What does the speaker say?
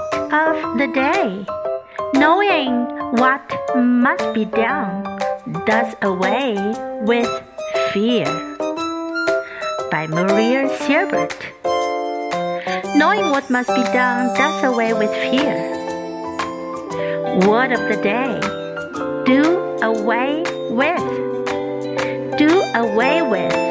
Quote of the day Knowing what must be done does away with fear. By Maria Siebert. Knowing what must be done does away with fear. Word of the day Do away with. Do away with.